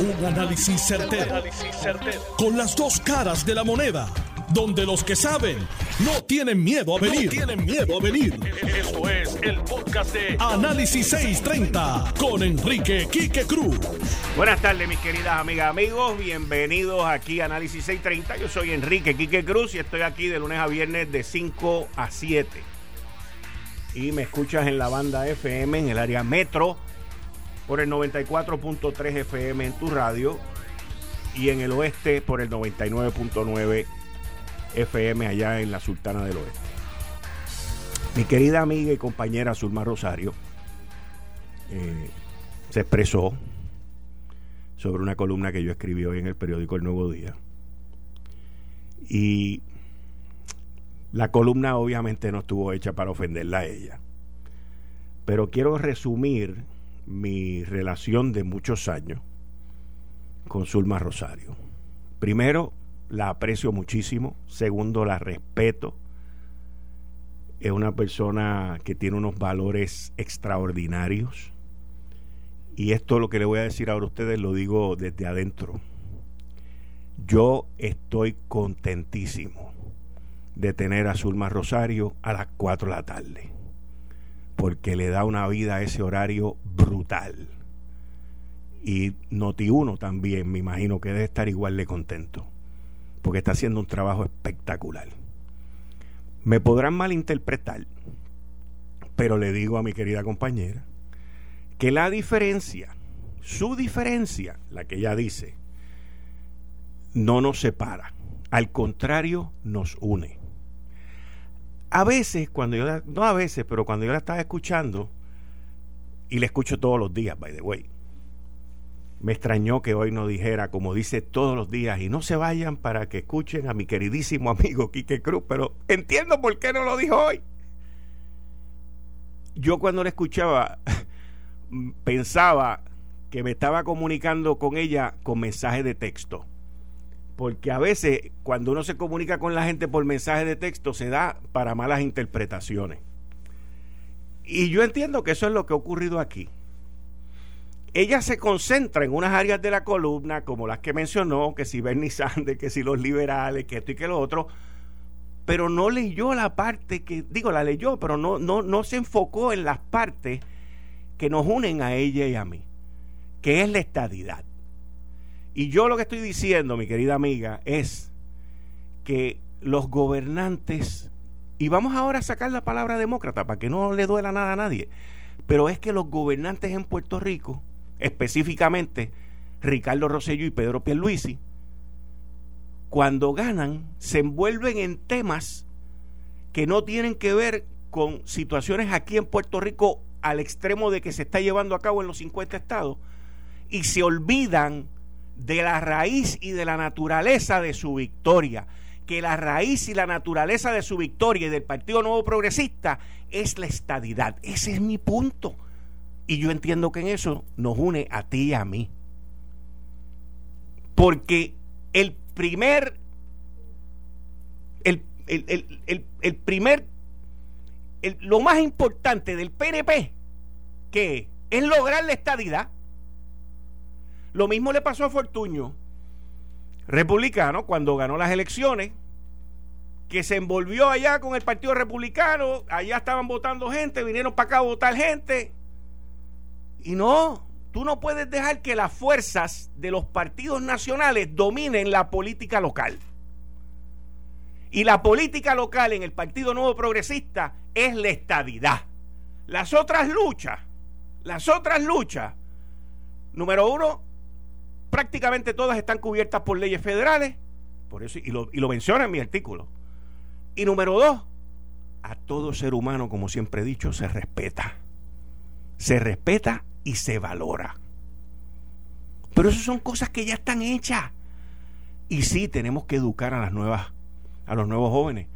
Un análisis certero, Con las dos caras de la moneda. Donde los que saben no tienen miedo a venir. tienen miedo a venir. Esto es el podcast de Análisis 630 con Enrique Quique Cruz. Buenas tardes, mis queridas amigas, amigos. Bienvenidos aquí a Análisis 630. Yo soy Enrique Quique Cruz y estoy aquí de lunes a viernes de 5 a 7. Y me escuchas en la banda FM en el área metro por el 94.3 FM en tu radio y en el oeste por el 99.9 FM allá en la Sultana del Oeste. Mi querida amiga y compañera Zulma Rosario eh, se expresó sobre una columna que yo escribí hoy en el periódico El Nuevo Día. Y la columna obviamente no estuvo hecha para ofenderla a ella. Pero quiero resumir mi relación de muchos años con Zulma Rosario. Primero, la aprecio muchísimo. Segundo, la respeto. Es una persona que tiene unos valores extraordinarios. Y esto lo que le voy a decir ahora a ustedes lo digo desde adentro. Yo estoy contentísimo de tener a Zulma Rosario a las 4 de la tarde porque le da una vida a ese horario brutal. Y Noti1 también, me imagino que debe estar igual de contento, porque está haciendo un trabajo espectacular. Me podrán malinterpretar, pero le digo a mi querida compañera que la diferencia, su diferencia, la que ella dice, no nos separa, al contrario, nos une a veces, cuando yo la, no a veces, pero cuando yo la estaba escuchando, y la escucho todos los días, by the way, me extrañó que hoy no dijera, como dice todos los días, y no se vayan para que escuchen a mi queridísimo amigo Quique Cruz, pero entiendo por qué no lo dijo hoy. Yo cuando la escuchaba, pensaba que me estaba comunicando con ella con mensaje de texto porque a veces cuando uno se comunica con la gente por mensaje de texto se da para malas interpretaciones. Y yo entiendo que eso es lo que ha ocurrido aquí. Ella se concentra en unas áreas de la columna, como las que mencionó, que si Bernie Sanders, que si los liberales, que esto y que lo otro, pero no leyó la parte que, digo, la leyó, pero no, no, no se enfocó en las partes que nos unen a ella y a mí, que es la estadidad. Y yo lo que estoy diciendo, mi querida amiga, es que los gobernantes, y vamos ahora a sacar la palabra demócrata para que no le duela nada a nadie, pero es que los gobernantes en Puerto Rico, específicamente Ricardo Rosselló y Pedro Pierluisi, cuando ganan, se envuelven en temas que no tienen que ver con situaciones aquí en Puerto Rico al extremo de que se está llevando a cabo en los 50 estados y se olvidan de la raíz y de la naturaleza de su victoria. Que la raíz y la naturaleza de su victoria y del Partido Nuevo Progresista es la estadidad. Ese es mi punto. Y yo entiendo que en eso nos une a ti y a mí. Porque el primer, el, el, primer, lo más importante del PNP, que es lograr la estadidad. Lo mismo le pasó a Fortuño, republicano, cuando ganó las elecciones, que se envolvió allá con el Partido Republicano, allá estaban votando gente, vinieron para acá a votar gente. Y no, tú no puedes dejar que las fuerzas de los partidos nacionales dominen la política local. Y la política local en el Partido Nuevo Progresista es la estadidad. Las otras luchas, las otras luchas, número uno, prácticamente todas están cubiertas por leyes federales, por eso, y lo, y lo menciona en mi artículo. Y número dos, a todo ser humano, como siempre he dicho, se respeta. Se respeta y se valora. Pero eso son cosas que ya están hechas. Y sí, tenemos que educar a las nuevas, a los nuevos jóvenes.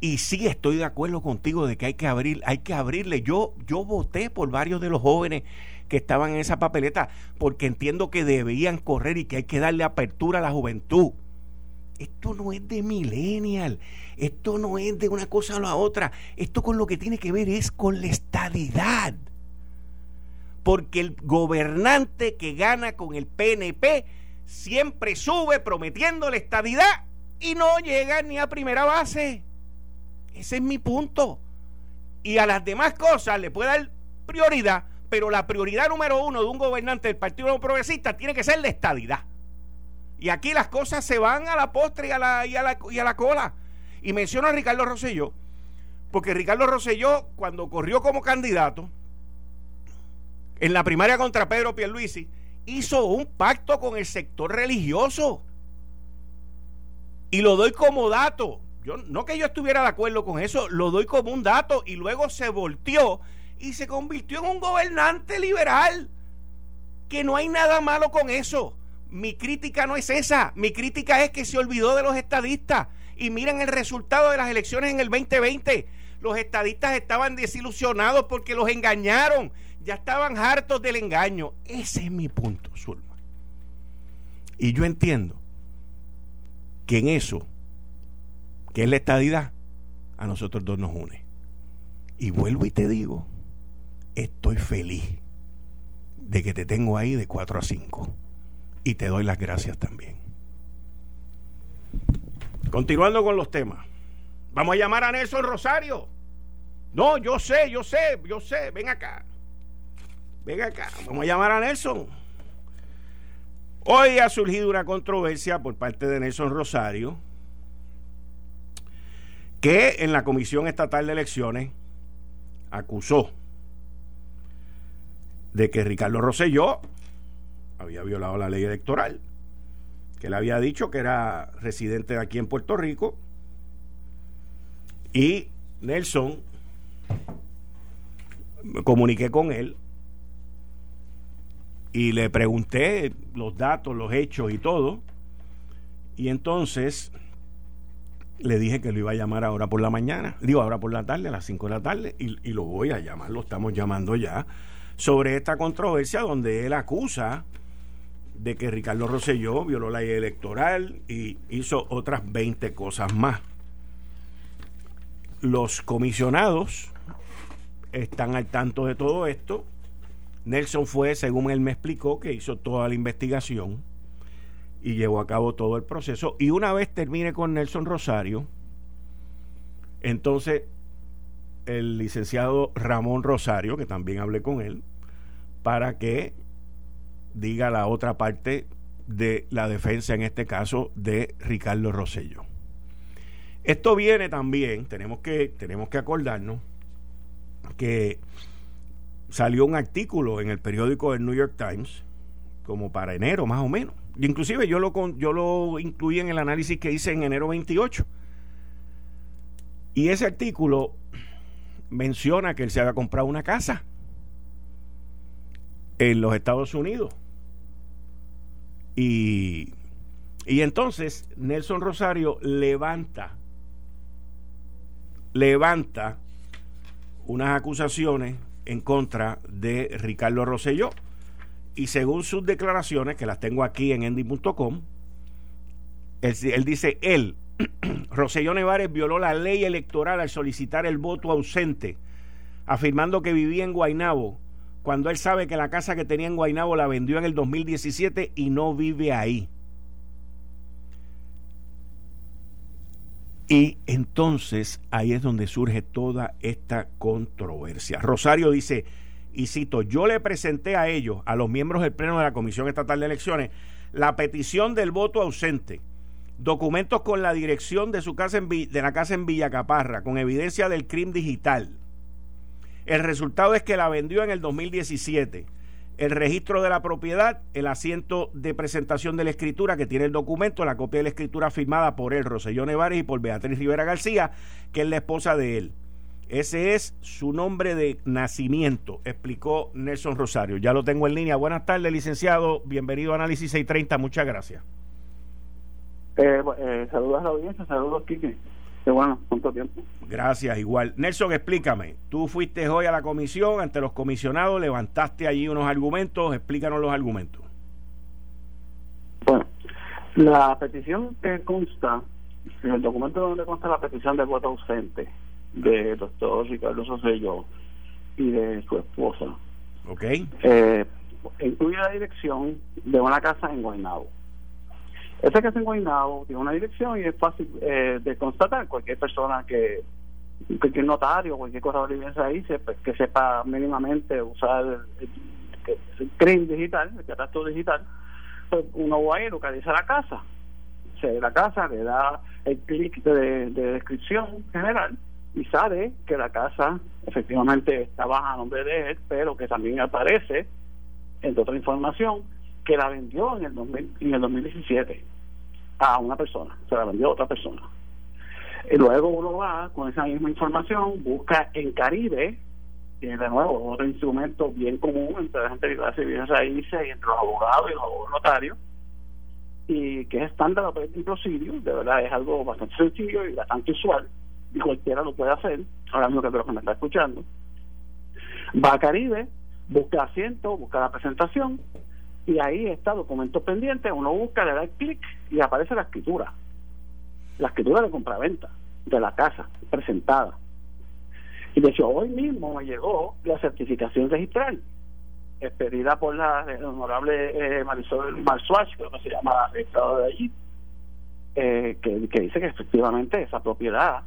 Y sí estoy de acuerdo contigo de que hay que abrir, hay que abrirle. Yo, yo voté por varios de los jóvenes que estaban en esa papeleta, porque entiendo que debían correr y que hay que darle apertura a la juventud. Esto no es de millennial, esto no es de una cosa a la otra, esto con lo que tiene que ver es con la estadidad. porque el gobernante que gana con el PNP siempre sube prometiendo la estabilidad y no llega ni a primera base. Ese es mi punto. Y a las demás cosas le puede dar prioridad, pero la prioridad número uno de un gobernante del Partido Progresista tiene que ser la estabilidad. Y aquí las cosas se van a la postre y a la, y a la, y a la cola. Y menciono a Ricardo Rosselló, porque Ricardo Rosselló, cuando corrió como candidato, en la primaria contra Pedro Pierluisi, hizo un pacto con el sector religioso. Y lo doy como dato. Yo, no que yo estuviera de acuerdo con eso, lo doy como un dato y luego se volteó y se convirtió en un gobernante liberal. Que no hay nada malo con eso. Mi crítica no es esa. Mi crítica es que se olvidó de los estadistas. Y miren el resultado de las elecciones en el 2020. Los estadistas estaban desilusionados porque los engañaron. Ya estaban hartos del engaño. Ese es mi punto, Zulma. Y yo entiendo que en eso, que es la estadidad, a nosotros dos nos une. Y vuelvo y te digo, estoy feliz de que te tengo ahí de 4 a 5. Y te doy las gracias también. Continuando con los temas. Vamos a llamar a Nelson Rosario. No, yo sé, yo sé, yo sé. Ven acá. Ven acá. Vamos a llamar a Nelson. Hoy ha surgido una controversia por parte de Nelson Rosario que en la Comisión Estatal de Elecciones acusó de que Ricardo Rosselló había violado la ley electoral, que le había dicho que era residente de aquí en Puerto Rico, y Nelson, me comuniqué con él y le pregunté los datos, los hechos y todo, y entonces le dije que lo iba a llamar ahora por la mañana, digo ahora por la tarde, a las 5 de la tarde, y, y lo voy a llamar, lo estamos llamando ya sobre esta controversia donde él acusa de que Ricardo Rosselló violó la ley electoral y hizo otras 20 cosas más. Los comisionados están al tanto de todo esto. Nelson fue, según él me explicó, que hizo toda la investigación y llevó a cabo todo el proceso. Y una vez termine con Nelson Rosario, entonces el licenciado Ramón Rosario, que también hablé con él, para que diga la otra parte de la defensa, en este caso de Ricardo Rosello. Esto viene también, tenemos que, tenemos que acordarnos que salió un artículo en el periódico del New York Times, como para enero más o menos. Inclusive yo lo, yo lo incluí en el análisis que hice en enero 28. Y ese artículo menciona que él se había comprado una casa en los Estados Unidos. Y, y entonces Nelson Rosario levanta, levanta unas acusaciones en contra de Ricardo Rosselló. Y según sus declaraciones, que las tengo aquí en endy.com, él, él dice, él, Roselló Nevares violó la ley electoral al solicitar el voto ausente, afirmando que vivía en Guaynabo, cuando él sabe que la casa que tenía en Guaynabo la vendió en el 2017 y no vive ahí. Y entonces ahí es donde surge toda esta controversia. Rosario dice, y cito, yo le presenté a ellos, a los miembros del Pleno de la Comisión Estatal de Elecciones, la petición del voto ausente documentos con la dirección de su casa en, de la casa en Villacaparra, con evidencia del crimen digital. El resultado es que la vendió en el 2017. El registro de la propiedad, el asiento de presentación de la escritura que tiene el documento, la copia de la escritura firmada por él, Roselló Nevares y por Beatriz Rivera García, que es la esposa de él. Ese es su nombre de nacimiento, explicó Nelson Rosario. Ya lo tengo en línea. Buenas tardes, licenciado. Bienvenido a Análisis 630. Muchas gracias. Eh, eh, saludos a la audiencia, saludos, Kike. Qué bueno, cuánto tiempo. Gracias, igual. Nelson, explícame. Tú fuiste hoy a la comisión, ante los comisionados, levantaste allí unos argumentos, explícanos los argumentos. Bueno, la petición que consta, en el documento donde consta la petición de voto ausente del doctor Ricardo Sosello y de su esposa, Ok. Eh, incluye la dirección de una casa en Guaynabo. Esa casa en Guaynabo tiene una dirección y es fácil eh, de constatar. Cualquier persona que, cualquier notario, cualquier cosa de ahí, que sepa mínimamente usar el, el, digital, el catastro digital, pues uno va ir, localiza la casa. Se ve la casa, le da el clic de, de descripción general y sabe que la casa efectivamente está baja a nombre de él, pero que también aparece entre otra información que la vendió en el, en el 2017 a una persona, se la vendió a otra persona. Y luego uno va con esa misma información, busca en Caribe, y de nuevo, otro instrumento bien común entre la gente que hace bienes raíces y entre los abogados y los notarios, y que es estándar operating procedure, de verdad es algo bastante sencillo y bastante usual, y cualquiera lo puede hacer, ahora mismo que lo que me está escuchando. Va a Caribe, busca asiento, busca la presentación y ahí está documento pendiente, uno busca, le da el clic y aparece la escritura. La escritura de compraventa de la casa presentada. Y de hecho hoy mismo me llegó la certificación registral expedida por la honorable eh, Marisol Marsuach, creo que se llama la de allí, eh, que, que, dice que efectivamente esa propiedad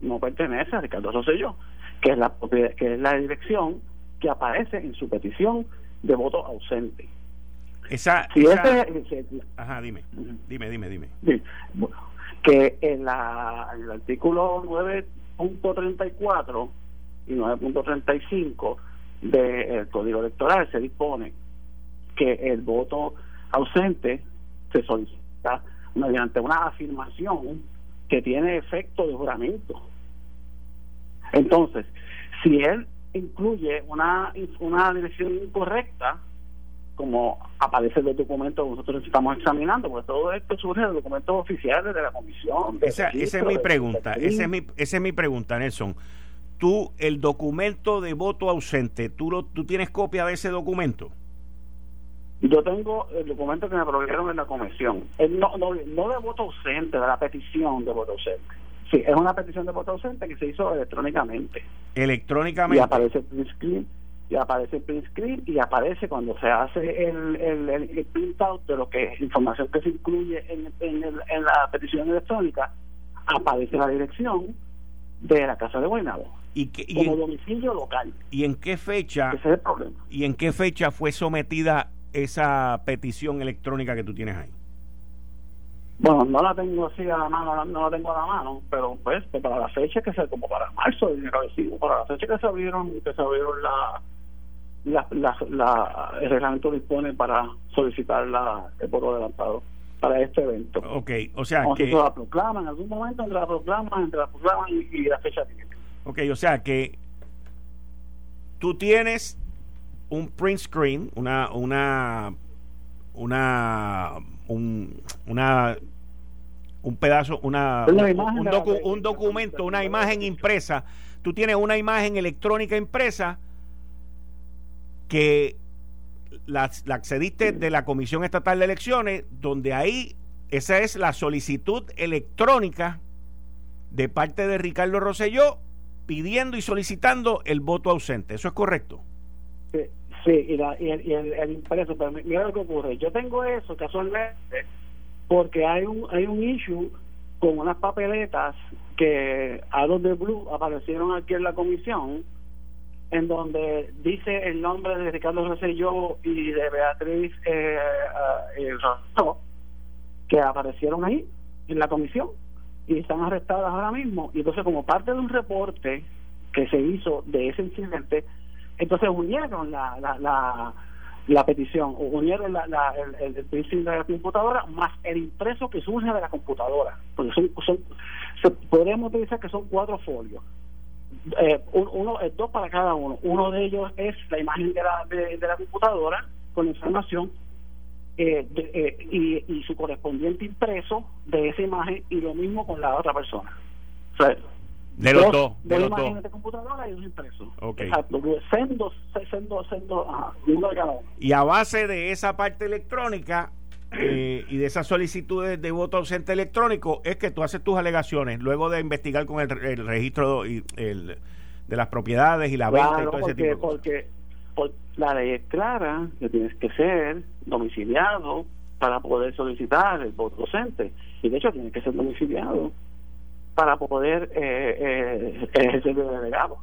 no pertenece a Ricardo Rosselló, que es la que es la dirección que aparece en su petición de voto ausente. Esa, si ajá, dime, dime, dime, dime. que en, la, en el artículo 9.34 y 9.35 del Código Electoral se dispone que el voto ausente se solicita mediante una afirmación que tiene efecto de juramento. Entonces, si él incluye una, una dirección incorrecta, como aparece en el documento que nosotros estamos examinando, porque todo esto surge de documentos oficiales de la comisión. esa, esa, es mi pregunta, esa es mi, esa es mi pregunta, Nelson. Tú, el documento de voto ausente, ¿tú, lo, tú tienes copia de ese documento? Yo tengo el documento que me provieron en la comisión. no, no, no de voto ausente, de la petición de voto ausente. Sí, es una petición de voto ausente que se hizo electrónicamente. Electrónicamente. Y aparece print screen, y aparece print screen, y aparece cuando se hace el, el, el, print out de lo que información que se incluye en, en, en la petición electrónica, aparece la dirección de la casa de Guaynabo. ¿Y como domicilio local. ¿Y en qué fecha? Ese es el problema. ¿Y en qué fecha fue sometida esa petición electrónica que tú tienes ahí? Bueno, no la tengo así a la mano, no la tengo a la mano, pero pues, pues para la fecha que se, como para marzo, para la fecha que se abrieron, que se abrieron la, la, la, el reglamento dispone para solicitar la, el voto adelantado para este evento. Ok, o sea que... la proclama en algún momento entre la proclama, entre la proclama y, la fecha Ok, o sea que tú tienes un print screen, una, una, una un, una un pedazo, una, un, documento, una imagen impresa. Tú tienes una imagen electrónica impresa que la, accediste de la Comisión Estatal de Elecciones, donde ahí esa es la solicitud electrónica de parte de Ricardo Rosselló pidiendo y solicitando el voto ausente. ¿Eso es correcto? Sí, Sí, y, la, y, el, el, impreso, pero mira lo que ocurre. Yo tengo eso casualmente porque hay un hay un issue con unas papeletas que a los de Blue aparecieron aquí en la comisión en donde dice el nombre de Ricardo Rosselló y de Beatriz eh, eh, que aparecieron ahí en la comisión y están arrestadas ahora mismo y entonces como parte de un reporte que se hizo de ese incidente entonces unieron la, la, la, la petición, unieron la, la, el, el, de la computadora más el impreso que surge de la computadora. Porque son, son se, podríamos utilizar que son cuatro folios. Eh, uno, es dos para cada uno. Uno de ellos es la imagen de la, de, la computadora con información eh, eh, y, y su correspondiente impreso de esa imagen y lo mismo con la otra persona. O sea, de los dos. De los dos. de computadora y un impreso. Exacto. Sendo, sendo, sendo, ajá, uno de cada uno. Y a base de esa parte electrónica eh, y de esas solicitudes de voto ausente electrónico es que tú haces tus alegaciones luego de investigar con el, registro y el, de las propiedades y la venta y todo ese tipo de porque la ley es clara que tienes que ser domiciliado para poder solicitar el voto docente. Y de hecho tienes que ser domiciliado para poder eh, eh, ejercer de delegado.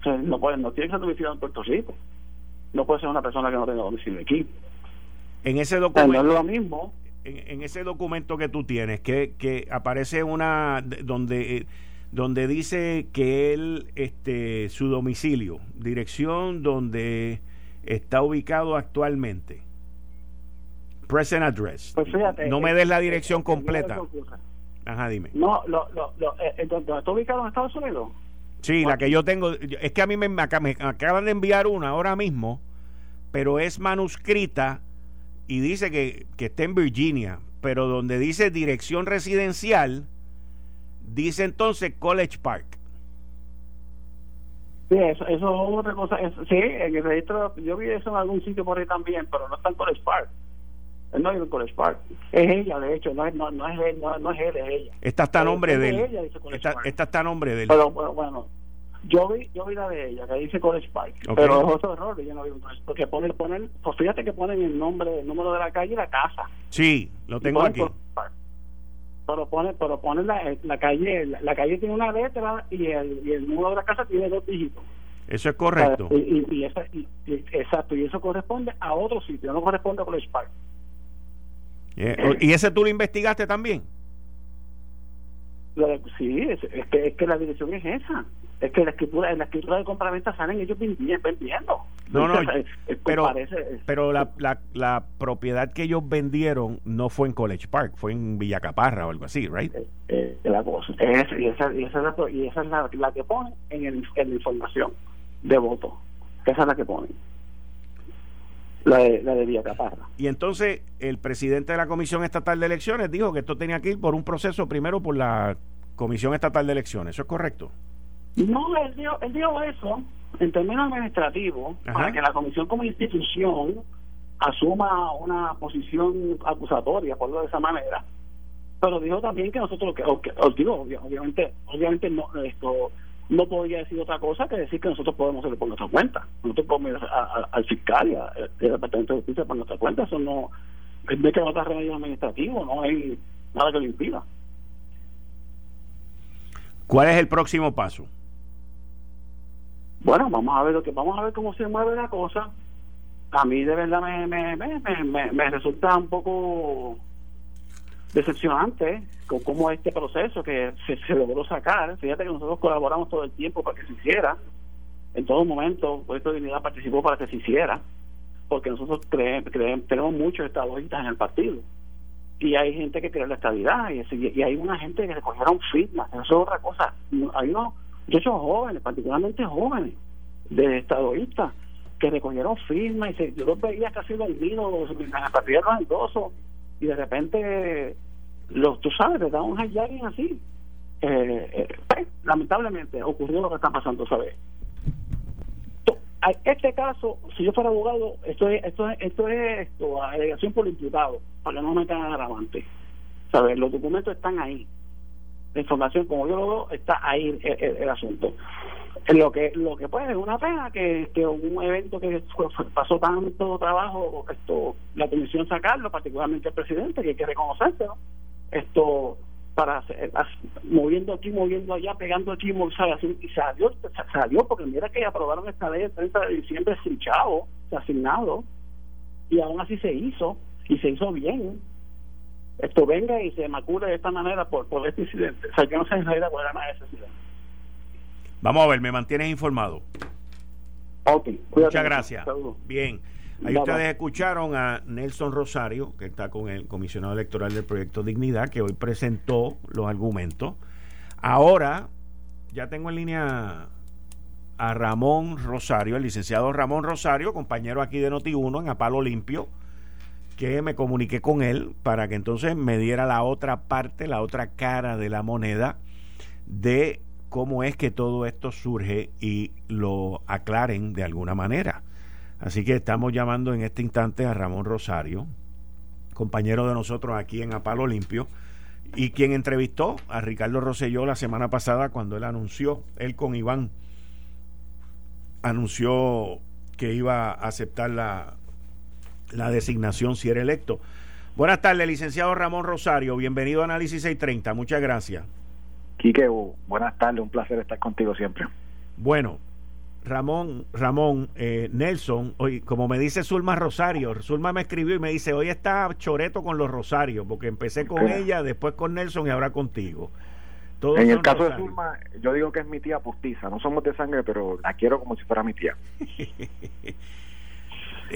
O sea, no, puede, no tiene que ser domiciliado en Puerto Rico. No puede ser una persona que no tenga domicilio aquí. En ese documento. no es lo mismo. En, ese documento que tú tienes, que, que aparece una. donde. Eh, donde dice que él, este, su domicilio, dirección donde está ubicado actualmente. Present address. Pues fíjate, no me des la dirección completa. Ajá, dime. No, lo, lo, lo, eh, ¿está ubicado en Estados Unidos? Sí, la que yo tengo, es que a mí me, me, acaban de enviar una ahora mismo, pero es manuscrita y dice que, que está en Virginia, pero donde dice dirección residencial, dice entonces College Park. Sí, eso, eso es otra cosa. sí, en el registro, yo vi eso en algún sitio por ahí también, pero no está en College Park. No es en College Park. Es ella, de hecho, no es, no, no es, él, no, es él, es ella. Esta está a nombre de él. esta, está a nombre de él. Pero bueno, yo vi, yo vi la de ella, que dice College Park, pero es otro error, yo no vi porque ponen, ponen, pues fíjate que ponen el nombre, el número de la calle y la casa. Sí, lo tengo aquí. pero pone pero pone la, la calle la, calle tiene una letra y el, y el número de la casa tiene dos dígitos. Eso es correcto. Y, y, esa, y, exacto y eso corresponde a otro sitio no corresponde a College Park y ese tú lo investigaste también sí es, que, es que la dirección es esa es que la escritura en la escritura de compraventa salen ellos vendiendo no no pero pero la, la, la, propiedad que ellos vendieron no fue en College Park fue en Villa Caparra o algo así right eh, eh, la cosa es, y esa, y esa es, la, y esa es la, la que ponen en, el, en la información de voto esa es la que ponen la de, la de Villa Caparra. Y entonces el presidente de la Comisión Estatal de Elecciones dijo que esto tenía que ir por un proceso primero por la Comisión Estatal de Elecciones. ¿Eso es correcto? No, él dio, él dio eso en términos administrativos para que la comisión como institución asuma una posición acusatoria, por lo de esa manera. Pero dijo también que nosotros, que, os digo, obviamente, obviamente no, esto no podría decir otra cosa que decir que nosotros podemos hacerlo por nuestra cuenta. Nosotros podemos ir al fiscal y al Departamento de Justicia por nuestra cuenta. Eso no, es que no está remedio administrativo, no hay nada que lo impida. ¿Cuál es el próximo paso? Bueno, vamos a ver lo que vamos a ver cómo se mueve la cosa. A mí de verdad me, me, me, me, resulta un poco decepcionante con cómo este proceso que se, logró sacar. Fíjate que nosotros colaboramos todo el tiempo para que se hiciera. En todo momento, Puesto Dignidad participó para que se hiciera, porque nosotros creemos, tenemos muchos estadistas en el partido. Y hay gente que cree la estabilidad, y, y hay una gente que recogieron firmas. Eso es otra cosa. Hay unos muchachos jóvenes, particularmente jóvenes, de estadoístas, que recogieron firmas y se, yo los veía casi dormidos en la partida de los y de repente, los, tú sabes, le dan un hijacking así. Eh, eh pues, lamentablemente ocurrió lo que está pasando, ¿sabes? Este caso, si yo fuera abogado, esto es esto es, esto es esto, alegación por imputado, para que no me caigan agravante. ¿Sabes? Los documentos están ahí la información como yo lo veo está ahí el, asunto. Lo que lo que pues es una pena que, que un evento que pasó tanto trabajo esto la comisión sacarlo particularmente el presidente que hay que reconocerlo esto para moviendo aquí moviendo allá pegando aquí y salió salió porque mira que aprobaron esta ley el 30 de diciembre sin chavo asignado y aún así se hizo y se hizo bien esto venga y se macule de esta manera por, por este incidente. O sea, que no se enreda cuál era ese incidente. Vamos a ver, me mantienes informado. Ok, Muchas gracias. Bien. Ahí ustedes escucharon a Nelson Rosario, que está con el comisionado electoral del proyecto Dignidad, que hoy presentó los argumentos. Ahora ya tengo en línea a Ramón Rosario, el licenciado Ramón Rosario, compañero aquí de Noti1 en Apalo Limpio que me comuniqué con él para que entonces me diera la otra parte, la otra cara de la moneda de cómo es que todo esto surge y lo aclaren de alguna manera. Así que estamos llamando en este instante a Ramón Rosario, compañero de nosotros aquí en Apalo Limpio, y quien entrevistó a Ricardo Rosselló la semana pasada cuando él anunció, él con Iván, anunció que iba a aceptar la, la designación si era electo. Buenas tardes, licenciado Ramón Rosario. Bienvenido a Análisis 630. Muchas gracias. Quique, buenas tardes. Un placer estar contigo siempre. Bueno, Ramón, Ramón, eh, Nelson, hoy, como me dice Zulma Rosario, Zulma me escribió y me dice, hoy está choreto con los Rosarios, porque empecé con ella, después con Nelson y ahora contigo. en el caso de Zulma, yo digo que es mi tía postiza, no somos de sangre, pero la quiero como si fuera mi tía.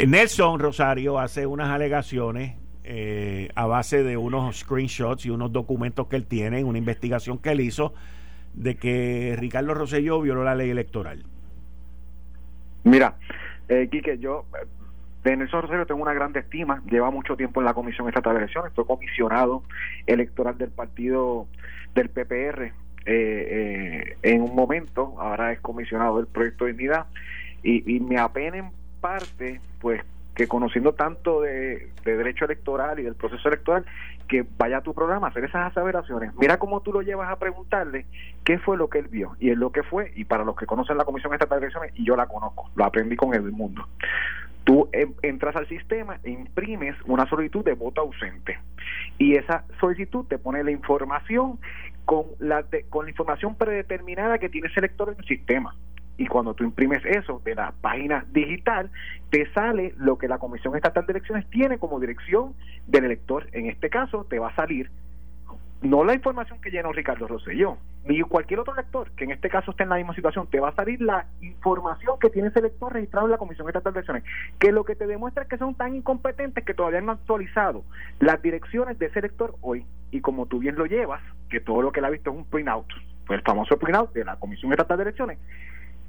Nelson Rosario hace unas alegaciones eh, a base de unos screenshots y unos documentos que él tiene, una investigación que él hizo, de que Ricardo Rosselló violó la ley electoral. Mira, eh, Quique, yo de Nelson Rosario tengo una gran estima, lleva mucho tiempo en la Comisión Estatal de Elecciones, fue comisionado electoral del partido del PPR eh, eh, en un momento, ahora es comisionado del Proyecto de Dignidad, y, y me apena en parte, pues que conociendo tanto de, derecho electoral y del proceso electoral, que vaya a tu programa a hacer esas aseveraciones. Mira cómo tú lo llevas a preguntarle qué fue lo que él vio. Y es lo que fue, y para los que conocen la Comisión Estatal de Elecciones, y yo la conozco, lo aprendí con el mundo. Tú entras al sistema e imprimes una solicitud de voto ausente. Y esa solicitud te pone la información con la, con la información predeterminada que tiene ese elector en el sistema y cuando tú imprimes eso de la página digital, te sale lo que la Comisión Estatal de Elecciones tiene como dirección del elector. En este caso, te va a salir no la información que llenó Ricardo Rosselló, ni cualquier otro elector que en este caso esté en la misma situación, te va a salir la información que tiene ese elector registrado en la Comisión Estatal de Elecciones, que lo que te demuestra es que son tan incompetentes que todavía no han actualizado las direcciones de ese elector hoy. Y como tú bien lo llevas, que todo lo que él ha visto es un printout, pues el famoso printout de la Comisión Estatal de Elecciones,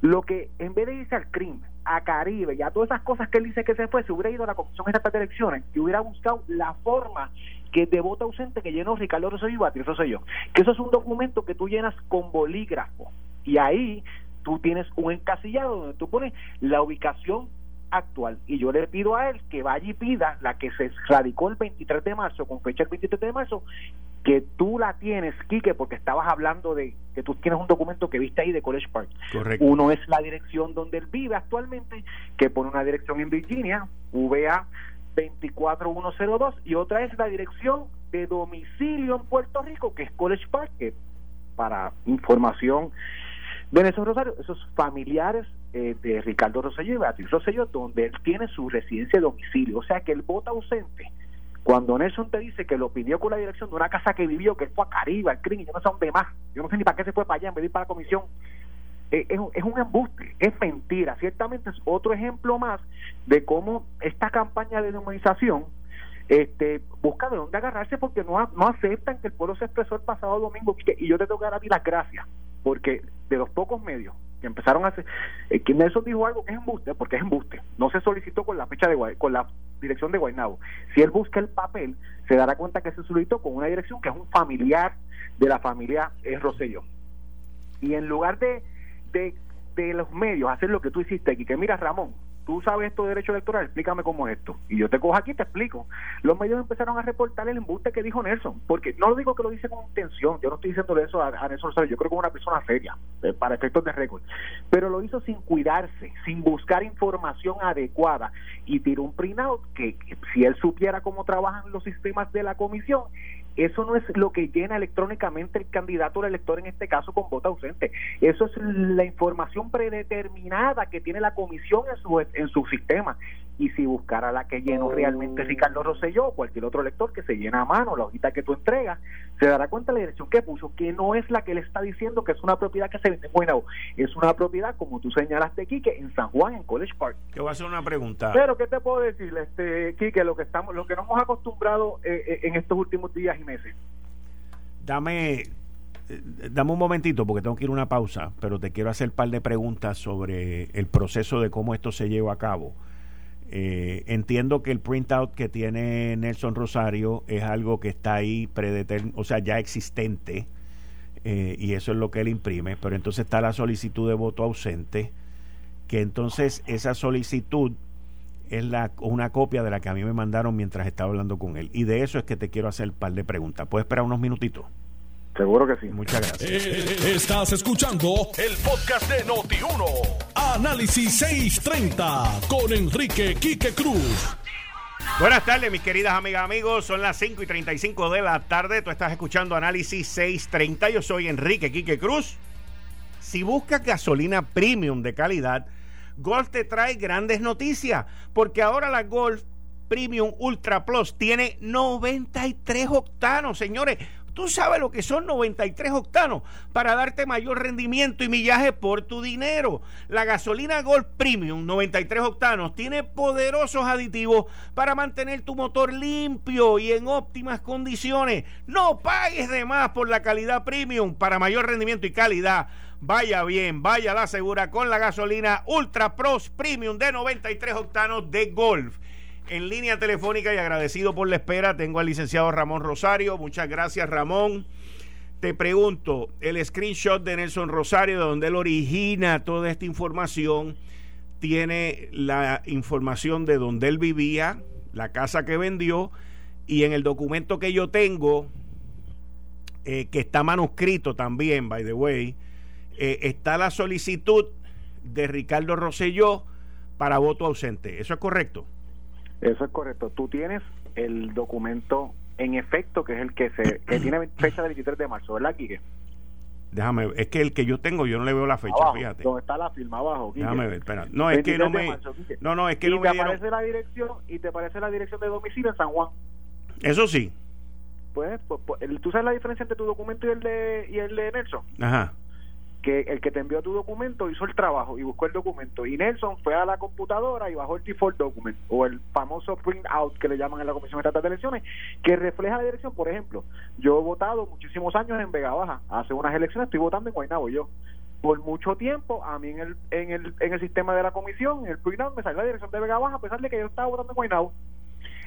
lo que en vez de irse al crimen, a Caribe y a todas esas cosas que él dice que se fue, se hubiera ido a la Comisión Estatal de Elecciones y hubiera buscado la forma que de voto ausente que llenó Ricardo Rosselló y soy yo. Que eso es un documento que tú llenas con bolígrafo y ahí tú tienes un encasillado donde tú pones la ubicación actual y yo le pido a él que vaya y pida la que se radicó el 23 de marzo con fecha el 23 de marzo que tú la tienes, Quique, porque estabas hablando de que tú tienes un documento que viste ahí de College Park. Correcto. Uno es la dirección donde él vive actualmente, que pone una dirección en Virginia, VA 24102, y otra es la dirección de domicilio en Puerto Rico, que es College Park, que para información de Nelson Rosario, esos familiares eh, de Ricardo Rosselló y Beatriz Rosselló, donde él tiene su residencia de domicilio, o sea que el voto ausente cuando Nelson te dice que lo pidió con la dirección de una casa que vivió, que fue a Caribe, al crimen, yo no sé dónde más, yo no sé ni para qué se fue para allá en vez de ir para la comisión, eh, es, es, un embuste, es mentira. Ciertamente es otro ejemplo más de cómo esta campaña de demonización este, busca de dónde agarrarse porque no, no aceptan que el pueblo se expresó el pasado domingo. Y yo te tengo que dar a ti las gracias, porque de los pocos medios que empezaron a hacer, eh, que Nelson dijo algo que es embuste, porque es embuste, no se solicitó con la fecha de con la dirección de Guaynabo. Si él busca el papel, se dará cuenta que se solicitó con una dirección que es un familiar de la familia es Rosselló. Y en lugar de, de, de los medios hacer lo que tú hiciste aquí, que mira Ramón, tú sabes esto de derecho electoral, explícame cómo es esto. Y yo te cojo aquí y te explico. Los medios empezaron a reportar el embuste que dijo Nelson, porque no lo digo que lo dice con intención, yo no estoy diciendo eso a, Nelson Rosario, yo creo que es una persona seria, eh, para efectos de récord, pero lo hizo sin cuidarse, sin buscar información adecuada y tiró un printout que, que si él supiera cómo trabajan los sistemas de la comisión, eso no es lo que llena electrónicamente el candidato o el elector en este caso con voto ausente. Eso es la información predeterminada que tiene la comisión en su, en su sistema y si buscara la que llenó realmente Ricardo Rosselló o cualquier otro lector que se llena a mano la hojita que tú entregas, se dará cuenta de la dirección que puso, que no es la que le está diciendo que es una propiedad que se vende en Guaynabo, es una propiedad, como tú señalaste, Quique, en San Juan, en College Park. Yo voy a hacer una pregunta. Pero, ¿qué te puedo decir, este, Quique? Lo que, estamos, lo que nos hemos acostumbrado eh, eh, en estos últimos días y meses. Dame eh, dame un momentito porque tengo que ir a una pausa, pero te quiero hacer un par de preguntas sobre el proceso de cómo esto se lleva a cabo. Eh, entiendo que el printout que tiene Nelson Rosario es algo que está ahí predeterminado, o sea, ya existente, eh, y eso es lo que él imprime, pero entonces está la solicitud de voto ausente, que entonces esa solicitud es la, una copia de la que a mí me mandaron mientras estaba hablando con él. Y de eso es que te quiero hacer un par de preguntas. ¿Puedes esperar unos minutitos? Seguro que sí. Muchas gracias. Eh, estás escuchando el podcast de Noti1 Análisis 630 con Enrique Quique Cruz. Buenas tardes, mis queridas amigas, amigos. Son las 5 y 35 de la tarde. Tú estás escuchando Análisis 630. Yo soy Enrique Quique Cruz. Si buscas gasolina premium de calidad, Golf te trae grandes noticias. Porque ahora la Golf Premium Ultra Plus tiene 93 octanos, señores. Tú sabes lo que son 93 octanos para darte mayor rendimiento y millaje por tu dinero. La gasolina Golf Premium 93 octanos tiene poderosos aditivos para mantener tu motor limpio y en óptimas condiciones. No pagues de más por la calidad premium para mayor rendimiento y calidad. Vaya bien, vaya la segura con la gasolina Ultra Pros Premium de 93 octanos de Golf en línea telefónica y agradecido por la espera. Tengo al licenciado Ramón Rosario. Muchas gracias, Ramón. Te pregunto, el screenshot de Nelson Rosario, de donde él origina toda esta información, tiene la información de donde él vivía, la casa que vendió, y en el documento que yo tengo, eh, que está manuscrito también, by the way, eh, está la solicitud de Ricardo Rosselló para voto ausente. ¿Eso es correcto? Eso es correcto. Tú tienes el documento en efecto, que es el que se que tiene fecha del 23 de marzo, ¿verdad, Quique? Déjame ver, es que el que yo tengo yo no le veo la fecha, fíjate. ¿Dónde está la firma abajo? Quique? Déjame ver, espera. No, es que no me No, no, es que y no te aparece la dirección y te aparece la dirección de domicilio en San Juan. Eso sí. Pues, pues, pues ¿tú sabes la diferencia entre tu documento y el de y el de Nelson? Ajá que el que te envió tu documento hizo el trabajo y buscó el documento. Y Nelson fue a la computadora y bajó el default document o el famoso print out que le llaman en la Comisión Estatal de Elecciones que refleja la dirección, por ejemplo, yo he votado muchísimos años en Vega Baja, hace unas elecciones estoy votando en Guaynabo yo. Por mucho tiempo a mí en el, en el, en el sistema de la comisión, en el print out me salió la dirección de Vega Baja a pesar de que yo estaba votando en Guaynabo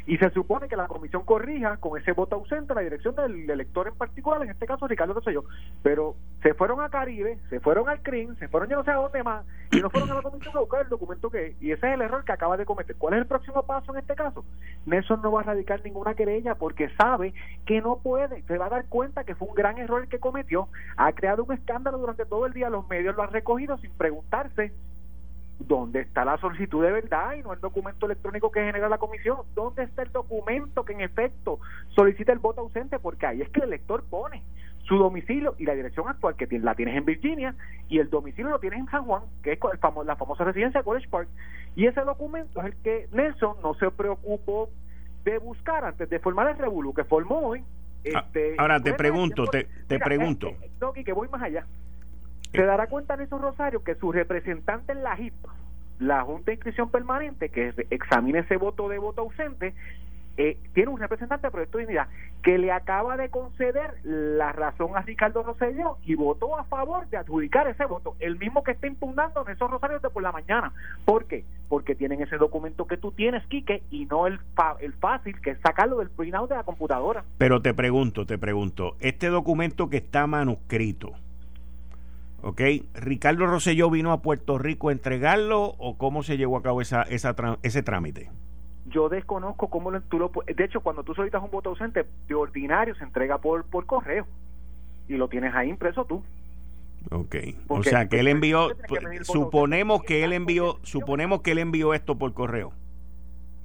y se supone que la comisión corrija con ese voto ausente la dirección del elector en particular, en este caso Ricardo Rosselló. Pero se fueron a Caribe, se fueron al CRIM, se fueron yo no sé a dónde más, y no fueron a la comisión a buscar el documento que. Y ese es el error que acaba de cometer. ¿Cuál es el próximo paso en este caso? Nelson no va a radicar ninguna querella porque sabe que no puede, se va a dar cuenta que fue un gran error el que cometió, ha creado un escándalo durante todo el día, los medios lo han recogido sin preguntarse ¿Dónde está la solicitud de verdad y no el documento electrónico que genera la comisión? ¿Dónde está el documento que en efecto solicita el voto ausente? Porque ahí es que el elector pone su domicilio y la dirección actual que la tienes en Virginia y el domicilio lo tienes en San Juan, que es el la famosa residencia de College Park. Y ese documento es el que Nelson no se preocupó de buscar antes de formar el revuelo que formó hoy. Ah, este, ahora te pregunto, te, te pregunto. No, que voy más allá. Se dará cuenta Nelson Rosario que su representante en la JIP, la Junta de Inscripción Permanente, que examine ese voto de voto ausente, eh, tiene un representante de Proyecto de Dignidad que le acaba de conceder la razón a Ricardo Rosselló y votó a favor de adjudicar ese voto, el mismo que está impugnando Nelson Rosario de por la mañana. ¿Por qué? Porque tienen ese documento que tú tienes, Quique, y no el, el fácil, que es sacarlo del printout de la computadora. Pero te pregunto, te pregunto, este documento que está manuscrito, ¿Ok? ¿Ricardo Rosselló vino a Puerto Rico a entregarlo o cómo se llevó a cabo esa, esa ese trámite? Yo desconozco cómo tú lo... De hecho, cuando tú solicitas un voto ausente, de ordinario se entrega por, por correo y lo tienes ahí impreso tú. Ok. o sea, que él envió... suponemos que él envió... Suponemos que él envió esto por correo.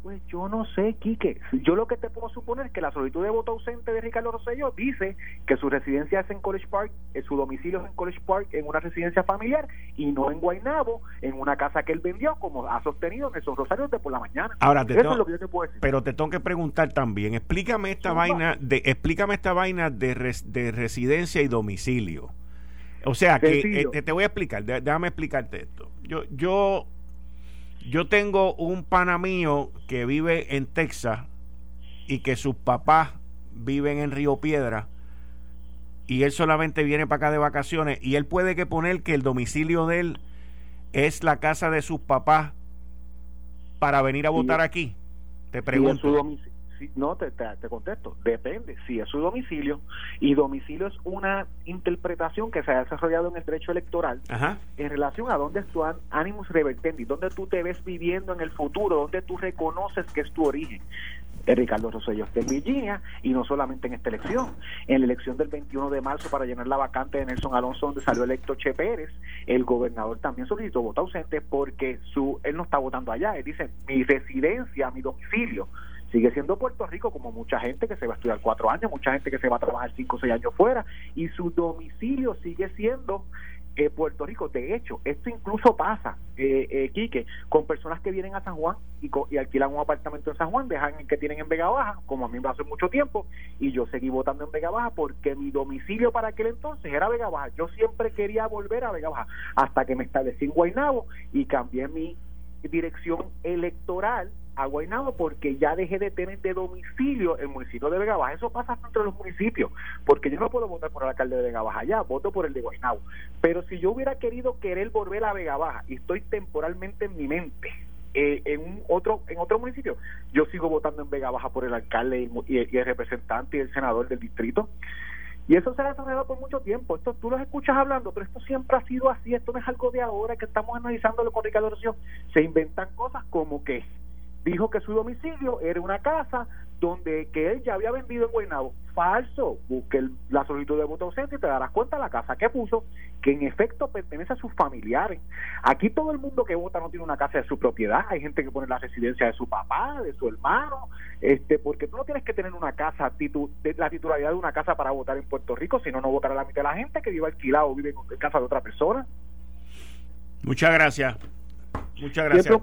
Pues yo no sé, Quique. Yo lo que te puedo suponer es que la solicitud de voto ausente de Ricardo Rosselló dice que su residencia es en College Park, eh, su domicilio es en College Park, en una residencia familiar y no en Guaynabo, en una casa que él vendió, como ha sostenido en esos rosarios de por la mañana. Ahora, te Eso es lo que yo te puedo decir. Pero te tengo que preguntar también, explícame esta vaina de explícame esta vaina de, de residencia y domicilio. O sea, que eh, te voy a explicar, déjame explicarte esto. Yo yo yo tengo un pana mío que vive en Texas y que sus papás viven en Río Piedra y él solamente viene para acá de vacaciones y él puede que poner que el domicilio de él es la casa de sus papás para venir a votar aquí. Te pregunto no, te, te, contesto, depende. Si es su domicilio, y domicilio es una interpretación que se ha desarrollado en el derecho electoral en relación a dónde es tu animus revertendi, dónde tú te ves viviendo en el futuro, dónde tú reconoces que es tu origen. Ricardo Rosselló está en Virginia y no solamente en esta elección. En la elección del 21 de marzo para llenar la vacante de Nelson Alonso donde salió electo Che Pérez, el gobernador también solicitó voto ausente porque su él no está votando allá. Él dice, mi residencia, mi domicilio sigue siendo Puerto Rico como mucha gente que se va a estudiar cuatro años, mucha gente que se va a trabajar cinco o seis años fuera y su domicilio sigue siendo eh, Puerto Rico. De hecho, esto incluso pasa, eh, eh, Quique, con personas que vienen a San Juan y, y, alquilan un apartamento en San Juan, dejan el que tienen en Vega Baja, como a mí me hace mucho tiempo, y yo seguí votando en Vega Baja porque mi domicilio para aquel entonces era Vega Baja. Yo siempre quería volver a Vega Baja hasta que me establecí en Guaynabo y cambié mi dirección electoral a Guaynabo porque ya dejé de tener de domicilio el municipio de Vega Baja. Eso pasa entre los municipios, porque yo no puedo votar por el alcalde de Vega Baja ya, voto por el de Guaynabo. Pero si yo hubiera querido querer volver a Vega Baja y estoy temporalmente en mi mente eh, en un otro en otro municipio, yo sigo votando en Vega Baja por el alcalde y, y el representante y el senador del distrito. Y eso se ha desarrollado por mucho tiempo. Esto tú los escuchas hablando, pero esto siempre ha sido así. Esto no es algo de ahora que estamos analizándolo con Ricardo Rocío. Se inventan cosas como que dijo que su domicilio era una casa donde que él ya había vendido en Guaynabo. Falso. Busque la solicitud de voto ausente y te darás cuenta de la casa que puso, que en efecto pertenece a sus familiares. Aquí todo el mundo que vota no tiene una casa de su propiedad. Hay gente que pone la residencia de su papá, de su hermano, este, porque tú no tienes que tener una casa, titu, de, la titularidad de una casa para votar en Puerto Rico, si no, no votará la mitad de la gente que vive alquilado o vive en casa de otra persona. Muchas gracias. Muchas gracias.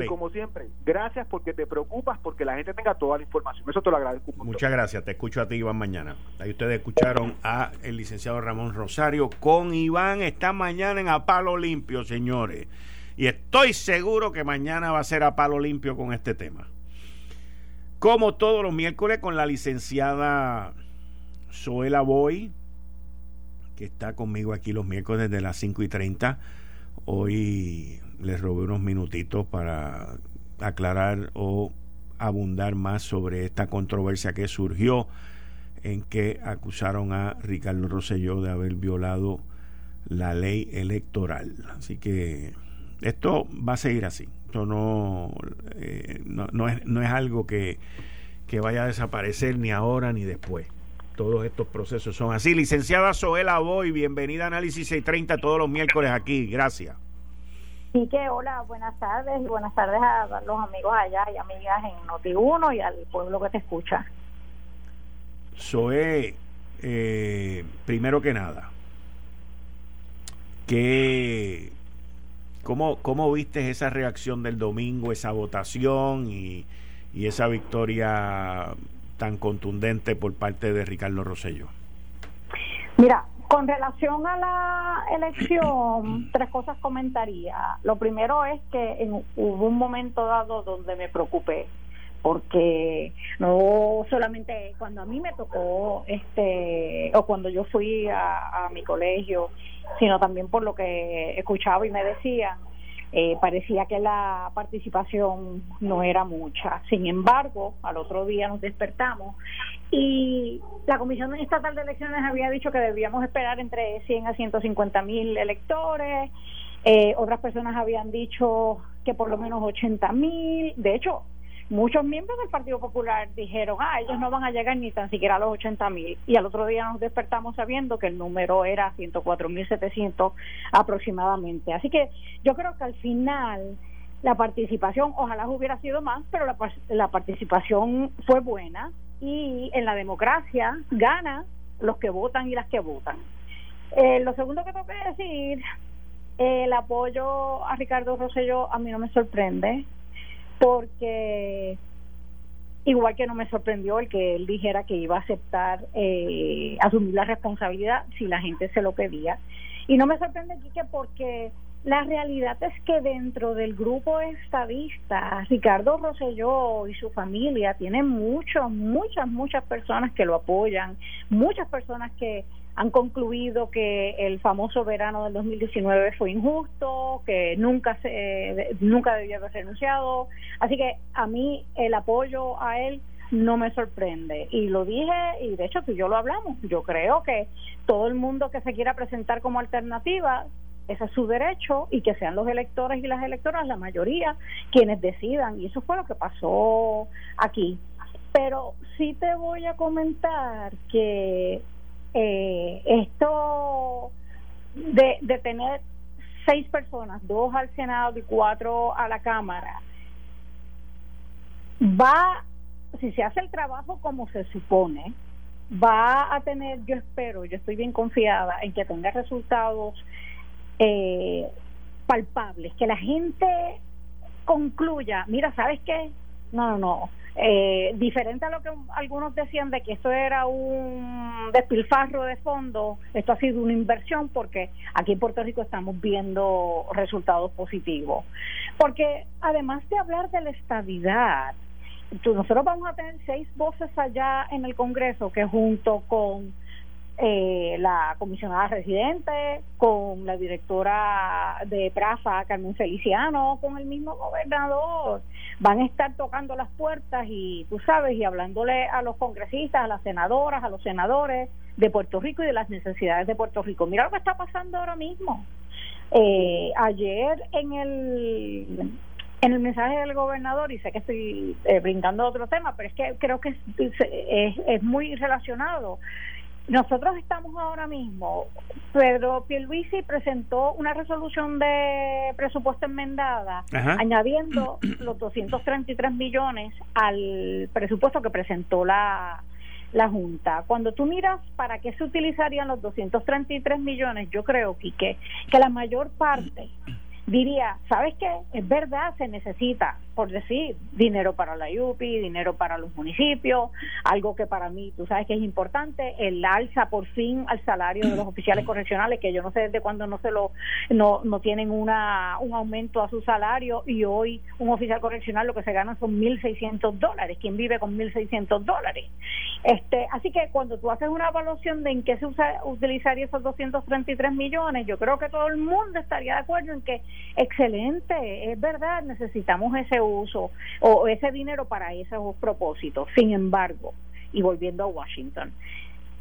Y como siempre, gracias porque te preocupas porque la gente tenga toda la información. Eso te lo agradezco. Muchas gracias. Te escucho a ti, Iván, mañana. Ahí ustedes escucharon a el licenciado Ramón Rosario con Iván esta mañana en A Palo Limpio, señores. Y estoy seguro que mañana va a ser a Palo Limpio con este tema. Como todos los miércoles con la licenciada Zoela Boy, que está conmigo aquí los miércoles desde las 5 y 30. Hoy les robé unos minutitos para aclarar o abundar más sobre esta controversia que surgió en que acusaron a Ricardo Rosselló de haber violado la ley electoral. Así que esto va a seguir así. Esto no, eh, no, es, no es algo que, que vaya a desaparecer ni ahora ni después. Todos estos procesos son así. Licenciada Soela Boy, bienvenida a Análisis 630 todos los miércoles aquí. Gracias. Sí que hola, buenas tardes y buenas tardes a los amigos allá y amigas en Noti1 y al pueblo que te escucha. Zoe, eh, primero que nada, ¿qué, cómo, ¿cómo viste esa reacción del domingo, esa votación y, y esa victoria tan contundente por parte de Ricardo Rosello? Mira, con relación a la elección, tres cosas comentaría. Lo primero es que hubo un momento dado donde me preocupé porque no solamente cuando a mí me tocó este o cuando yo fui a mi colegio, sino también por lo que escuchaba y me decían eh, parecía que la participación no era mucha. Sin embargo, al otro día nos despertamos y la Comisión Estatal de Elecciones había dicho que debíamos esperar entre 100 a 150 mil electores. Eh, otras personas habían dicho que por lo menos 80 mil. De hecho, muchos miembros del Partido Popular dijeron, ah, ellos no van a llegar ni tan siquiera a los 80 mil. Y al otro día nos despertamos sabiendo que el número era 104 mil 700 aproximadamente. Así que yo creo que al final la participación, ojalá hubiera sido más, pero la, la participación fue buena y en la democracia gana los que votan y las que votan. Eh, lo segundo que tengo que decir, el apoyo a Ricardo Rosselló a mí no me sorprende porque igual que no me sorprendió el que él dijera que iba a aceptar eh, asumir la responsabilidad si la gente se lo pedía. Y no me sorprende, que porque la realidad es que dentro del grupo estadista, Ricardo Rosselló y su familia tienen muchas, muchas, muchas personas que lo apoyan, muchas personas que han concluido que el famoso verano del 2019 fue injusto, que nunca se nunca debió haber renunciado, así que a mí el apoyo a él no me sorprende. Y lo dije y de hecho tú y yo lo hablamos. Yo creo que todo el mundo que se quiera presentar como alternativa ese es su derecho y que sean los electores y las electoras la mayoría quienes decidan. Y eso fue lo que pasó aquí. Pero sí te voy a comentar que eh, esto de, de tener seis personas, dos al Senado y cuatro a la Cámara, va, si se hace el trabajo como se supone, va a tener, yo espero, yo estoy bien confiada en que tenga resultados eh, palpables, que la gente concluya, mira, ¿sabes qué? No, no, no. Eh, diferente a lo que algunos decían de que esto era un despilfarro de fondos, esto ha sido una inversión porque aquí en Puerto Rico estamos viendo resultados positivos. Porque además de hablar de la estabilidad, nosotros vamos a tener seis voces allá en el Congreso que junto con eh, la comisionada residente, con la directora de Praza, Carmen Feliciano, con el mismo gobernador, van a estar tocando las puertas y tú sabes, y hablándole a los congresistas, a las senadoras, a los senadores de Puerto Rico y de las necesidades de Puerto Rico. Mira lo que está pasando ahora mismo. Eh, ayer en el en el mensaje del gobernador, y sé que estoy eh, brincando otro tema, pero es que creo que es, es, muy relacionado. Nosotros estamos ahora mismo, Pedro Pierluisi presentó una resolución de presupuesto enmendada, añadiendo los 233 millones al presupuesto que presentó la, la Junta. Cuando tú miras para qué se utilizarían los 233 millones, yo creo, Quique, que la mayor parte diría, ¿sabes qué? Es verdad, se necesita, por decir, dinero para la UPI, dinero para los municipios, algo que para mí, tú sabes que es importante, el alza por fin al salario de los oficiales correccionales, que yo no sé desde cuándo no se lo, no, no tienen una, un aumento a su salario y hoy un oficial correccional lo que se gana son 1.600 dólares, ¿quién vive con 1.600 dólares? Este, así que cuando tú haces una evaluación de en qué se usa, utilizaría esos 233 millones, yo creo que todo el mundo estaría de acuerdo en que excelente, es verdad, necesitamos ese uso o ese dinero para esos propósitos. Sin embargo, y volviendo a Washington,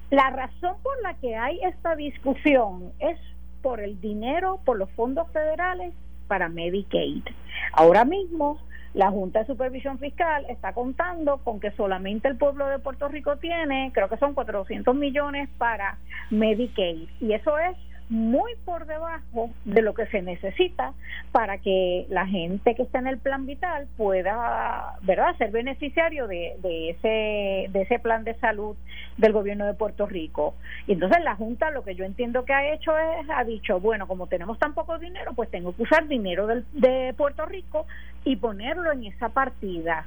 la razón por la que hay esta discusión es por el dinero, por los fondos federales para Medicaid. Ahora mismo, la Junta de Supervisión Fiscal está contando con que solamente el pueblo de Puerto Rico tiene, creo que son 400 millones para Medicaid. Y eso es muy por debajo de lo que se necesita para que la gente que está en el plan vital pueda verdad ser beneficiario de, ese de ese plan de salud del gobierno de Puerto Rico. Y entonces la junta lo que yo entiendo que ha hecho es ha dicho bueno como tenemos tan poco dinero pues tengo que usar dinero del, de Puerto Rico y ponerlo en esa partida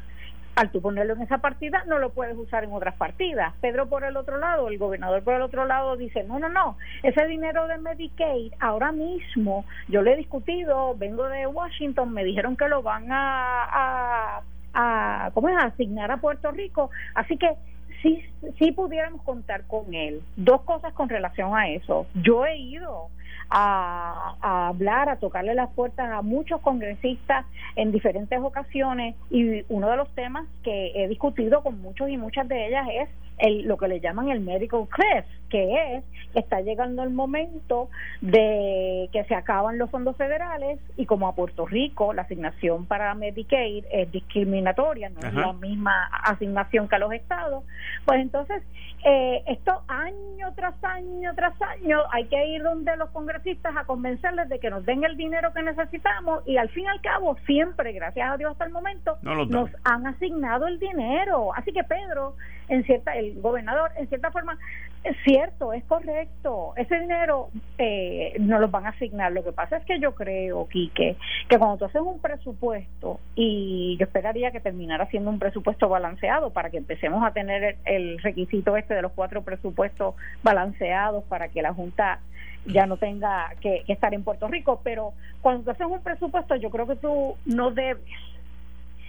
al tú ponerlo en esa partida, no lo puedes usar en otras partidas. Pedro por el otro lado, el gobernador por el otro lado dice, no, no, no, ese dinero de Medicaid, ahora mismo, yo le he discutido, vengo de Washington, me dijeron que lo van a, a, ¿cómo es?, asignar a Puerto Rico, así que sí, sí pudiéramos contar con él. Dos cosas con relación a eso. Yo he ido a, a, hablar, a tocarle las puertas a muchos congresistas en diferentes ocasiones. Y uno de los temas que he discutido con muchos y muchas de ellas es el, lo que le llaman el medical cliff, que es que está llegando el momento de que se acaban los fondos federales y como a Puerto Rico la asignación para Medicaid es discriminatoria, no es la misma asignación que a los estados, pues entonces eh, esto año tras año tras año hay que ir donde los congresistas a convencerles de que nos den el dinero que necesitamos y al fin y al cabo siempre, gracias a Dios hasta el momento, nos han asignado el dinero. Así que Pedro, en cierta, el gobernador, en cierta forma, es cierto, es correcto. Ese dinero eh, nos lo van a asignar. Lo que pasa es que yo creo, Quique, que cuando tú haces un presupuesto, y yo esperaría que terminara siendo un presupuesto balanceado para que empecemos a tener el, requisito este de los cuatro presupuestos balanceados para que la Junta ya no tenga que, estar en Puerto Rico. Pero cuando tú haces un presupuesto, yo creo que tú no debes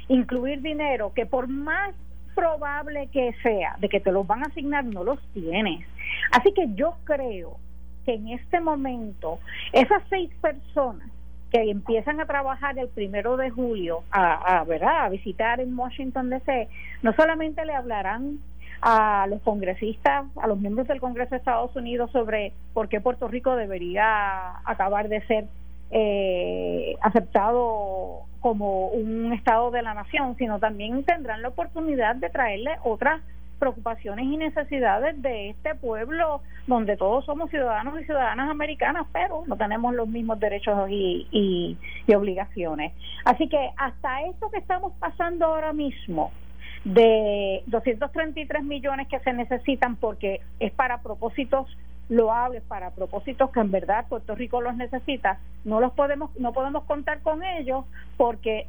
incluir dinero que por más probable que sea de que te los van a asignar, no los tienes. Así que yo creo que en este momento esas seis personas que empiezan a trabajar el primero de julio a, a, ¿verdad? a visitar en Washington DC, no solamente le hablarán a los congresistas, a los miembros del Congreso de Estados Unidos sobre por qué Puerto Rico debería acabar de ser eh, aceptado como un Estado de la nación, sino también tendrán la oportunidad de traerle otras preocupaciones y necesidades de este pueblo donde todos somos ciudadanos y ciudadanas americanas, pero no tenemos los mismos derechos y, y, obligaciones. Así que hasta esto que estamos pasando ahora mismo, de 233 millones que se necesitan porque es para propósitos loables, para propósitos que en verdad Puerto Rico los necesita, no los podemos no podemos contar con ellos porque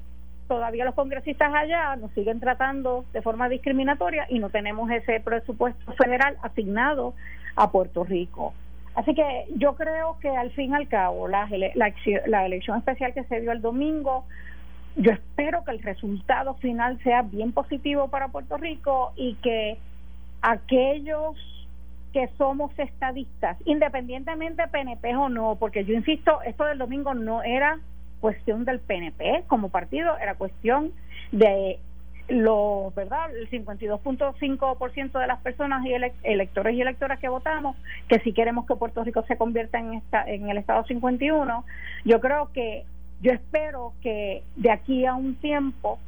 todavía los congresistas allá nos siguen tratando de forma discriminatoria y no tenemos ese presupuesto federal asignado a Puerto Rico. Así que yo creo que al fin y al cabo la, la, elección especial que se dio el domingo, yo espero que el resultado final sea bien positivo para Puerto Rico y que aquellos que somos estadistas, independientemente de PNP o no, porque yo insisto, esto del domingo no era cuestión del PNP como partido, era cuestión de lo ¿verdad? El 52.5% de las personas y electores y electoras que votamos, que si queremos que Puerto Rico se convierta en, esta, en el Estado 51, yo creo que, yo espero que de aquí a un tiempo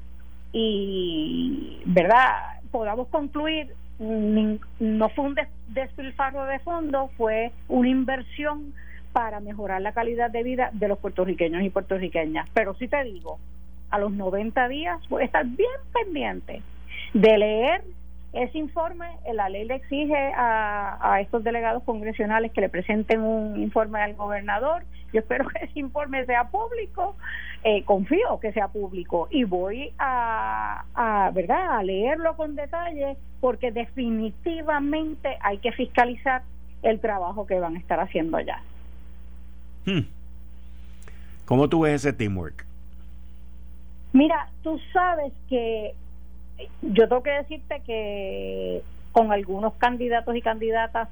y, ¿verdad? Podamos concluir, no fue un despilfarro de fondos, fue una inversión para mejorar la calidad de vida de los puertorriqueños y puertorriqueñas. Pero sí te digo, a los 90 días voy a estar bien pendiente de leer ese informe. La ley le exige a, a estos delegados congresionales que le presenten un informe al gobernador. Yo espero que ese informe sea público. Eh, confío que sea público y voy a, a, ¿verdad? a leerlo con detalle porque definitivamente hay que fiscalizar el trabajo que van a estar haciendo allá. Hmm. ¿Cómo tú ves ese teamwork? Mira, tú sabes que yo tengo que decirte que con algunos candidatos y candidatas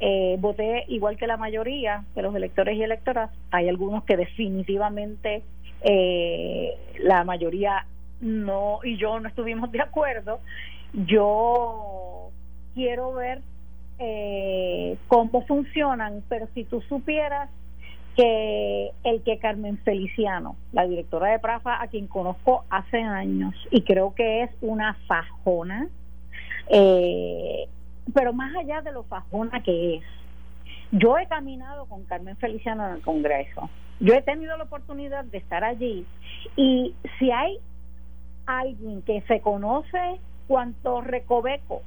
eh, voté igual que la mayoría de los electores y electoras. Hay algunos que definitivamente eh, la mayoría no y yo no estuvimos de acuerdo. Yo quiero ver eh, cómo funcionan, pero si tú supieras que el que Carmen Feliciano, la directora de Prafa, a quien conozco hace años y creo que es una fajona, eh, pero más allá de lo fajona que es, yo he caminado con Carmen Feliciano en el Congreso, yo he tenido la oportunidad de estar allí y si hay alguien que se conoce cuanto recoveco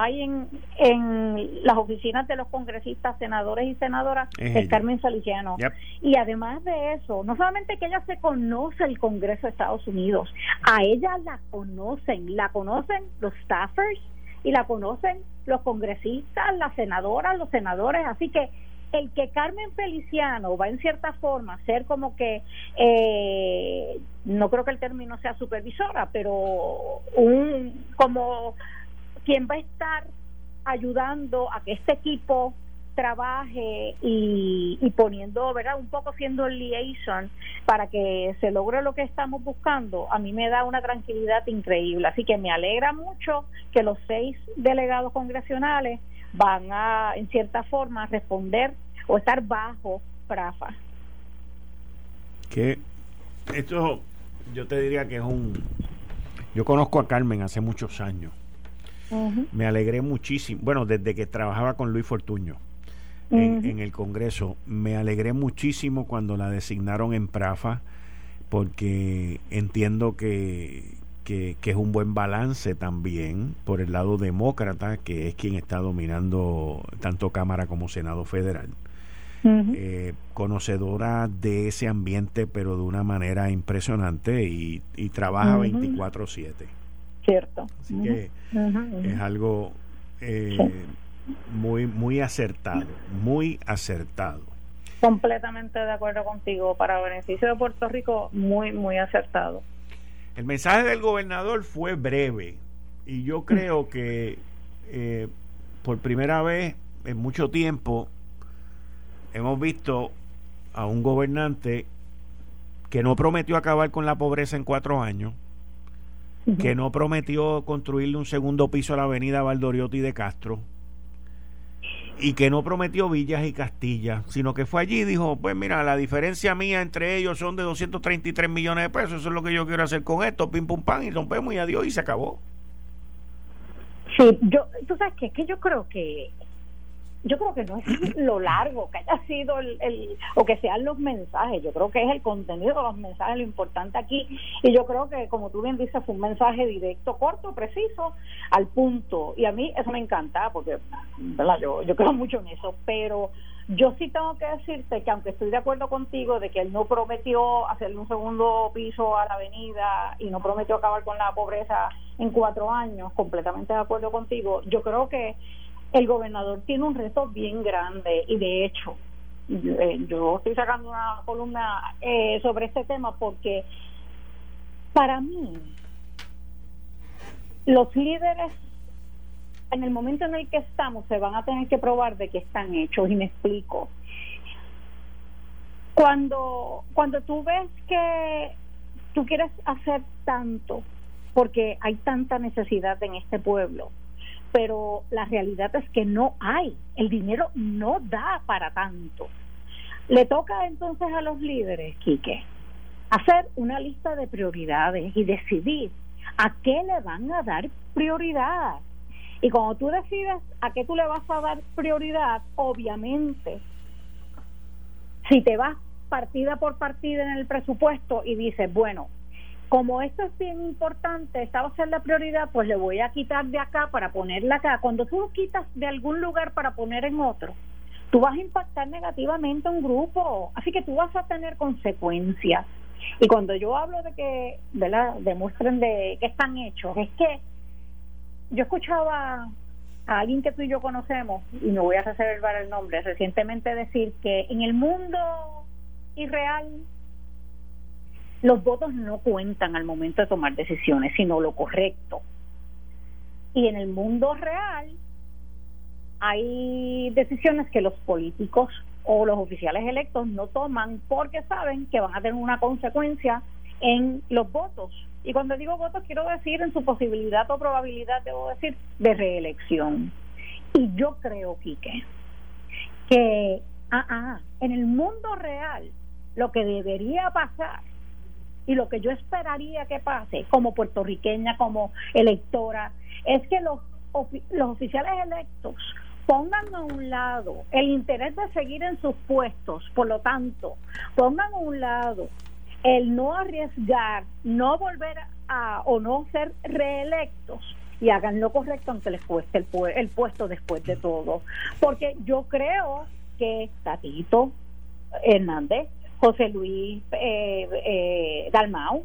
hay en, en las oficinas de los congresistas, senadores y senadoras, el Carmen Saliciano. Y además de eso, no solamente que ella se conoce el Congreso de Estados Unidos, a ella la conocen, la conocen los staffers y la conocen los congresistas, las senadoras, los senadores, así que el que Carmen Feliciano va en cierta forma a ser como que, eh, no creo que el término sea supervisora, pero un como quien va a estar ayudando a que este equipo trabaje y, poniendo, ¿verdad? Un poco siendo el liaison para que se logre lo que estamos buscando, a mí me da una tranquilidad increíble. Así que me alegra mucho que los seis delegados congresionales van a, en cierta forma, responder o estar bajo PRAFA. Que esto, yo te diría que es un... Yo conozco a Carmen hace muchos años me alegré muchísimo, bueno, desde que trabajaba con Luis Fortuño en, el Congreso, me alegré muchísimo cuando la designaron en Prafa, porque entiendo que, que, es un buen balance también por el lado demócrata, que es quien está dominando tanto Cámara como Senado Federal. Eh, conocedora de ese ambiente, pero de una manera impresionante y, trabaja 24/7 cierto. Así que es algo eh, muy, muy acertado, muy acertado. Completamente de acuerdo contigo. Para beneficio de Puerto Rico, muy, muy acertado. El mensaje del gobernador fue breve y yo creo que eh, por primera vez en mucho tiempo hemos visto a un gobernante que no prometió acabar con la pobreza en cuatro años, que no prometió construirle un segundo piso a la avenida Valdoriotti de Castro y que no prometió villas y Castilla, sino que fue allí y dijo, pues mira, la diferencia mía entre ellos son de 233 millones de pesos, eso es lo que yo quiero hacer con esto, pim pum pam, y rompemos y adiós y se acabó. Sí, yo, tú sabes que, que yo creo que yo creo que no es lo largo que haya sido el, o que sean los mensajes, yo creo que es el contenido de los mensajes lo importante aquí y yo creo que como tú bien dices fue un mensaje directo, corto, preciso, al punto y a mí eso me encanta porque ¿verdad? Yo, yo creo mucho en eso, pero yo sí tengo que decirte que aunque estoy de acuerdo contigo de que él no prometió hacerle un segundo piso a la avenida y no prometió acabar con la pobreza en cuatro años, completamente de acuerdo contigo, yo creo que el gobernador tiene un reto bien grande y de hecho eh, yo estoy sacando una columna eh, sobre este tema porque para mí los líderes en el momento en el que estamos se van a tener que probar de que están hechos y me explico. Cuando cuando tú ves que tú quieres hacer tanto porque hay tanta necesidad en este pueblo pero la realidad es que no hay, el dinero no da para tanto. Le toca entonces a los líderes, Quique, hacer una lista de prioridades y decidir a qué le van a dar prioridad. Y cuando tú decides a qué tú le vas a dar prioridad, obviamente, si te vas partida por partida en el presupuesto y dices, bueno, como esto es bien importante, esta va a ser la prioridad, pues le voy a quitar de acá para ponerla acá. Cuando tú lo quitas de algún lugar para poner en otro, tú vas a impactar negativamente a un grupo, así que tú vas a tener consecuencias. Y cuando yo hablo de que, ¿verdad?, demuestren de que están hechos, es que yo escuchaba a alguien que tú y yo conocemos, y me voy a reservar el nombre, recientemente decir que en el mundo irreal los votos no cuentan al momento de tomar decisiones, sino lo correcto. Y en el mundo real hay decisiones que los políticos o los oficiales electos no toman porque saben que van a tener una consecuencia en los votos. Y cuando digo votos quiero decir en su posibilidad o probabilidad, debo decir, de reelección. Y yo creo, Quique, que ah, ah, en el mundo real lo que debería pasar y lo que yo esperaría que pase como puertorriqueña, como electora, es que los, los oficiales electos pongan a un lado el interés de seguir en sus puestos, por lo tanto, pongan a un lado el no arriesgar, no volver a o no ser reelectos y hagan lo correcto aunque les cueste el, el puesto después de todo. Porque yo creo que Tatito Hernández José Luis eh, eh, Dalmau,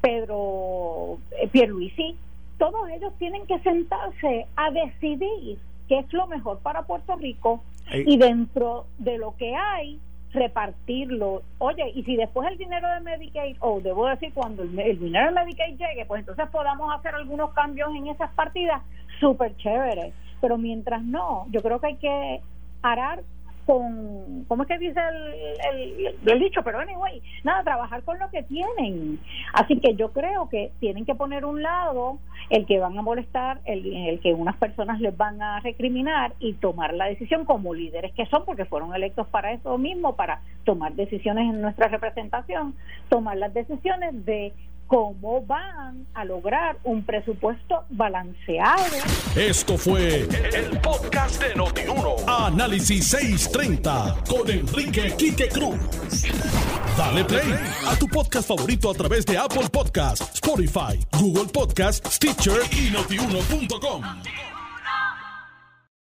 Pedro eh, Pierluisi, todos ellos tienen que sentarse a decidir qué es lo mejor para Puerto Rico y dentro de lo que hay repartirlo. Oye, y si después el dinero de Medicaid, o debo decir cuando el, el, dinero de Medicaid llegue, pues entonces podamos hacer algunos cambios en esas partidas, súper chévere. Pero mientras no, yo creo que hay que arar con, ¿cómo es que dice el, el, dicho? Pero anyway, nada, trabajar con lo que tienen. Así que yo creo que tienen que poner un lado el que van a molestar, el, el que unas personas les van a recriminar y tomar la decisión como líderes que son, porque fueron electos para eso mismo, para tomar decisiones en nuestra representación, tomar las decisiones de cómo van a lograr un presupuesto balanceado. Esto fue el, podcast de Notiuno. Análisis 630 con Enrique Quique Cruz. Dale play a tu podcast favorito a través de Apple Podcasts, Spotify, Google Podcasts, Stitcher y notiuno.com.